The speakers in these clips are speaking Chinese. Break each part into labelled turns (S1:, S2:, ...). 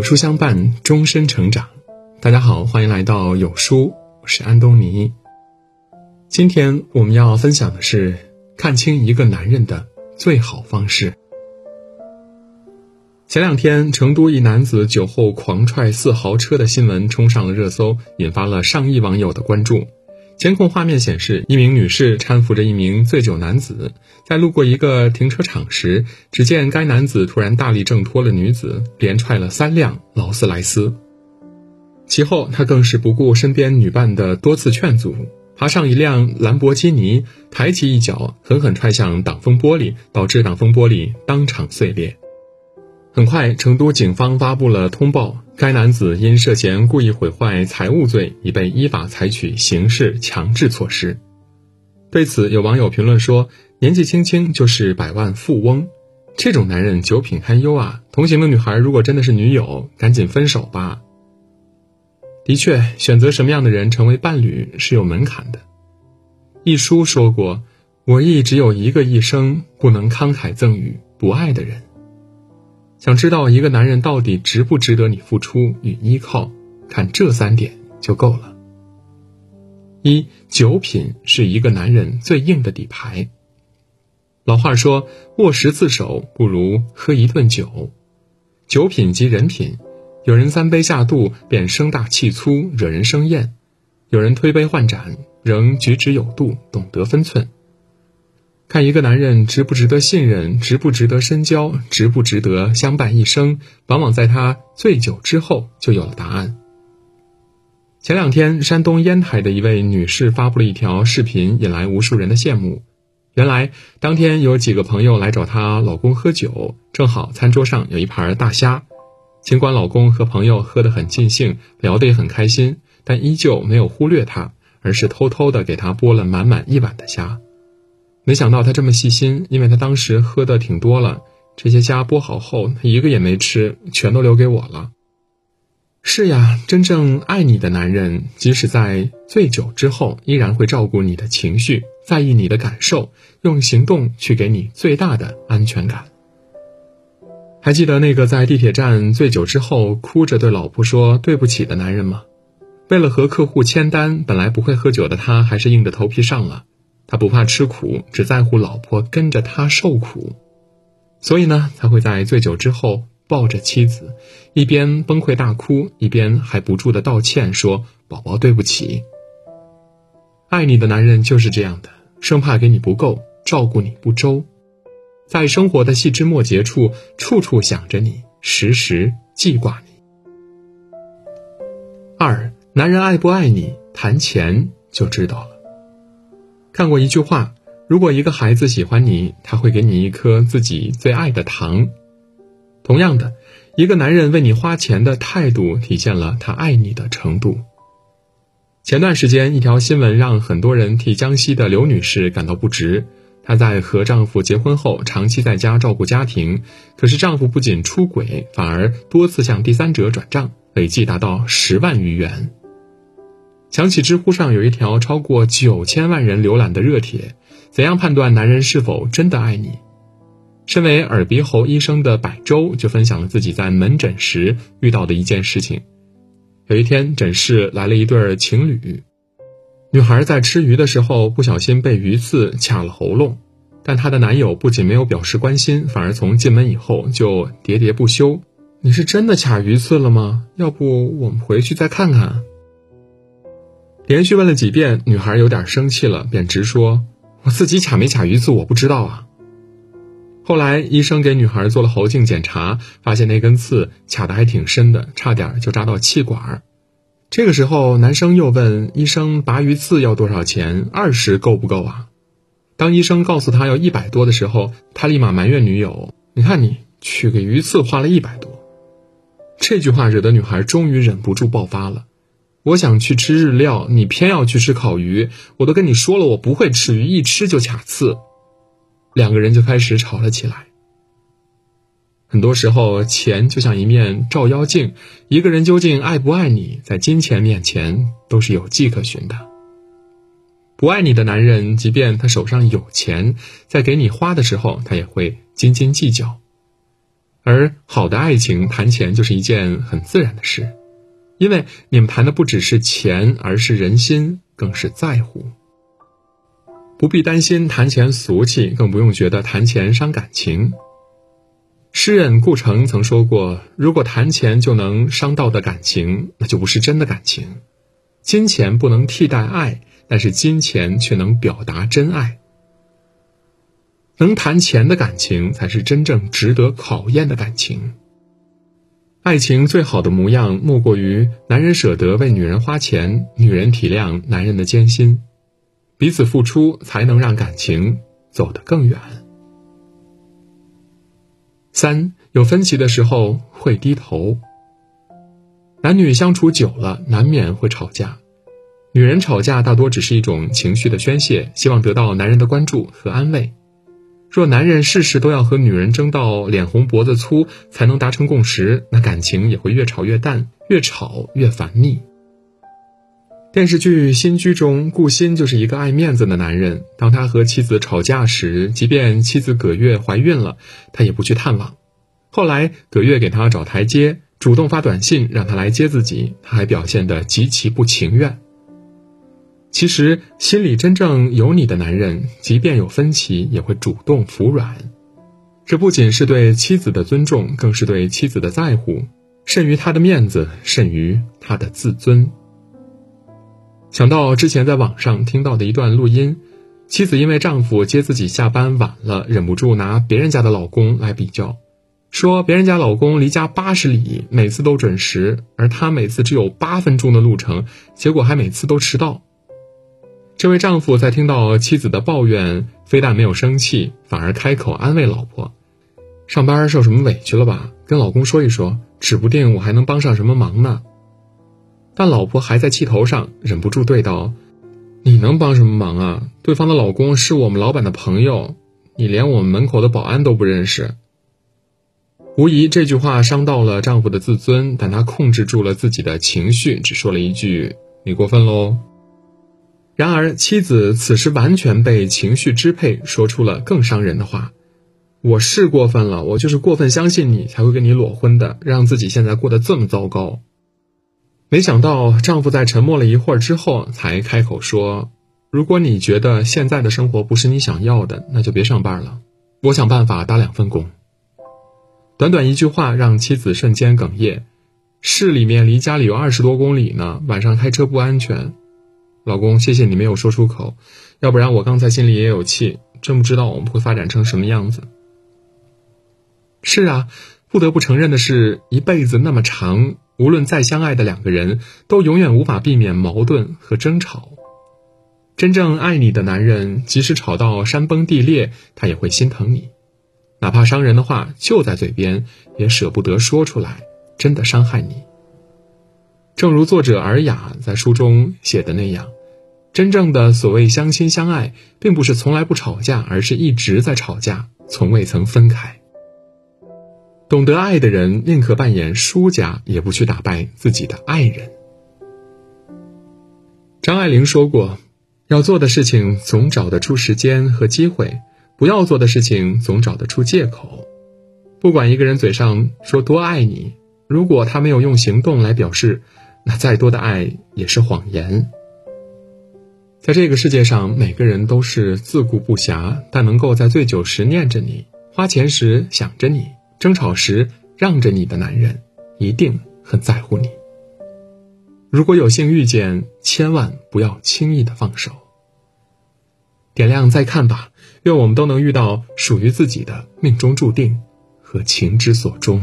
S1: 有书相伴，终身成长。大家好，欢迎来到有书，我是安东尼。今天我们要分享的是看清一个男人的最好方式。前两天，成都一男子酒后狂踹四豪车的新闻冲上了热搜，引发了上亿网友的关注。监控画面显示，一名女士搀扶着一名醉酒男子，在路过一个停车场时，只见该男子突然大力挣脱了女子，连踹了三辆劳斯莱斯。其后，他更是不顾身边女伴的多次劝阻，爬上一辆兰博基尼，抬起一脚，狠狠踹向挡风玻璃，导致挡风玻璃当场碎裂。很快，成都警方发布了通报，该男子因涉嫌故意毁坏财物罪，已被依法采取刑事强制措施。对此，有网友评论说：“年纪轻轻就是百万富翁，这种男人酒品堪忧啊！同行的女孩如果真的是女友，赶紧分手吧。”的确，选择什么样的人成为伴侣是有门槛的。一书说过：“我亦只有一个一生，不能慷慨赠予不爱的人。”想知道一个男人到底值不值得你付出与依靠，看这三点就够了。一酒品是一个男人最硬的底牌。老话说：“握十次手不如喝一顿酒。”酒品即人品，有人三杯下肚便声大气粗，惹人生厌；有人推杯换盏，仍举止有度，懂得分寸。看一个男人值不值得信任，值不值得深交，值不值得相伴一生，往往在他醉酒之后就有了答案。前两天，山东烟台的一位女士发布了一条视频，引来无数人的羡慕。原来，当天有几个朋友来找她老公喝酒，正好餐桌上有一盘大虾。尽管老公和朋友喝得很尽兴，聊得也很开心，但依旧没有忽略她，而是偷偷的给她剥了满满一碗的虾。没想到他这么细心，因为他当时喝的挺多了。这些虾剥好后，他一个也没吃，全都留给我了。是呀，真正爱你的男人，即使在醉酒之后，依然会照顾你的情绪，在意你的感受，用行动去给你最大的安全感。还记得那个在地铁站醉酒之后哭着对老婆说对不起的男人吗？为了和客户签单，本来不会喝酒的他，还是硬着头皮上了。他不怕吃苦，只在乎老婆跟着他受苦，所以呢，才会在醉酒之后抱着妻子，一边崩溃大哭，一边还不住的道歉，说：“宝宝对不起。”爱你的男人就是这样的，生怕给你不够，照顾你不周，在生活的细枝末节处，处处想着你，时时记挂你。二，男人爱不爱你，谈钱就知道了。看过一句话：如果一个孩子喜欢你，他会给你一颗自己最爱的糖。同样的，一个男人为你花钱的态度，体现了他爱你的程度。前段时间，一条新闻让很多人替江西的刘女士感到不值。她在和丈夫结婚后，长期在家照顾家庭，可是丈夫不仅出轨，反而多次向第三者转账，累计达到十万余元。想起知乎上有一条超过九千万人浏览的热帖，怎样判断男人是否真的爱你？身为耳鼻喉医生的百周就分享了自己在门诊时遇到的一件事情。有一天，诊室来了一对情侣，女孩在吃鱼的时候不小心被鱼刺卡了喉咙，但她的男友不仅没有表示关心，反而从进门以后就喋喋不休：“你是真的卡鱼刺了吗？要不我们回去再看看。”连续问了几遍，女孩有点生气了，便直说：“我自己卡没卡鱼刺，我不知道啊。”后来医生给女孩做了喉镜检查，发现那根刺卡的还挺深的，差点就扎到气管。这个时候，男生又问医生：“拔鱼刺要多少钱？二十够不够啊？”当医生告诉他要一百多的时候，他立马埋怨女友：“你看你取个鱼刺花了一百多。”这句话惹得女孩终于忍不住爆发了。我想去吃日料，你偏要去吃烤鱼。我都跟你说了，我不会吃鱼，一吃就卡刺。两个人就开始吵了起来。很多时候，钱就像一面照妖镜，一个人究竟爱不爱你，在金钱面前都是有迹可循的。不爱你的男人，即便他手上有钱，在给你花的时候，他也会斤斤计较。而好的爱情谈钱就是一件很自然的事，因为你们谈的不只是钱，而是人心，更是在乎。不必担心谈钱俗气，更不用觉得谈钱伤感情。诗人顾城曾说过：“如果谈钱就能伤到的感情，那就不是真的感情。金钱不能替代爱，但是金钱却能表达真爱。能谈钱的感情，才是真正值得考验的感情。爱情最好的模样，莫过于男人舍得为女人花钱，女人体谅男人的艰辛。”彼此付出，才能让感情走得更远。三有分歧的时候会低头。男女相处久了，难免会吵架。女人吵架大多只是一种情绪的宣泄，希望得到男人的关注和安慰。若男人事事都要和女人争到脸红脖子粗才能达成共识，那感情也会越吵越淡，越吵越烦腻。电视剧《新居》中，顾欣就是一个爱面子的男人。当他和妻子吵架时，即便妻子葛月怀孕了，他也不去探望。后来，葛月给他找台阶，主动发短信让他来接自己，他还表现得极其不情愿。其实，心里真正有你的男人，即便有分歧，也会主动服软。这不仅是对妻子的尊重，更是对妻子的在乎，甚于他的面子，甚于他的自尊。想到之前在网上听到的一段录音，妻子因为丈夫接自己下班晚了，忍不住拿别人家的老公来比较，说别人家老公离家八十里，每次都准时，而她每次只有八分钟的路程，结果还每次都迟到。这位丈夫在听到妻子的抱怨，非但没有生气，反而开口安慰老婆：“上班受什么委屈了吧？跟老公说一说，指不定我还能帮上什么忙呢。”但老婆还在气头上，忍不住对道：“你能帮什么忙啊？对方的老公是我们老板的朋友，你连我们门口的保安都不认识。”无疑这句话伤到了丈夫的自尊，但他控制住了自己的情绪，只说了一句：“你过分喽。”然而妻子此时完全被情绪支配，说出了更伤人的话：“我是过分了，我就是过分相信你，才会跟你裸婚的，让自己现在过得这么糟糕。”没想到，丈夫在沉默了一会儿之后，才开口说：“如果你觉得现在的生活不是你想要的，那就别上班了，我想办法打两份工。”短短一句话，让妻子瞬间哽咽。市里面离家里有二十多公里呢，晚上开车不安全。老公，谢谢你没有说出口，要不然我刚才心里也有气，真不知道我们会发展成什么样子。是啊，不得不承认的是，一辈子那么长。无论再相爱的两个人，都永远无法避免矛盾和争吵。真正爱你的男人，即使吵到山崩地裂，他也会心疼你，哪怕伤人的话就在嘴边，也舍不得说出来，真的伤害你。正如作者尔雅在书中写的那样，真正的所谓相亲相爱，并不是从来不吵架，而是一直在吵架，从未曾分开。懂得爱的人，宁可扮演输家，也不去打败自己的爱人。张爱玲说过：“要做的事情总找得出时间和机会，不要做的事情总找得出借口。不管一个人嘴上说多爱你，如果他没有用行动来表示，那再多的爱也是谎言。在这个世界上，每个人都是自顾不暇，但能够在醉酒时念着你，花钱时想着你。”争吵时让着你的男人，一定很在乎你。如果有幸遇见，千万不要轻易的放手。点亮再看吧，愿我们都能遇到属于自己的命中注定和情之所钟。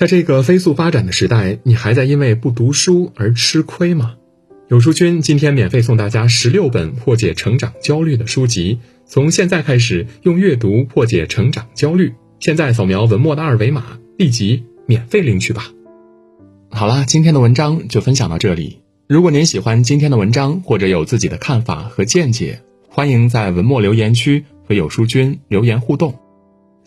S1: 在这个飞速发展的时代，你还在因为不读书而吃亏吗？有书君今天免费送大家十六本破解成长焦虑的书籍，从现在开始用阅读破解成长焦虑。现在扫描文末的二维码，立即免费领取吧。好了，今天的文章就分享到这里。如果您喜欢今天的文章，或者有自己的看法和见解，欢迎在文末留言区和有书君留言互动。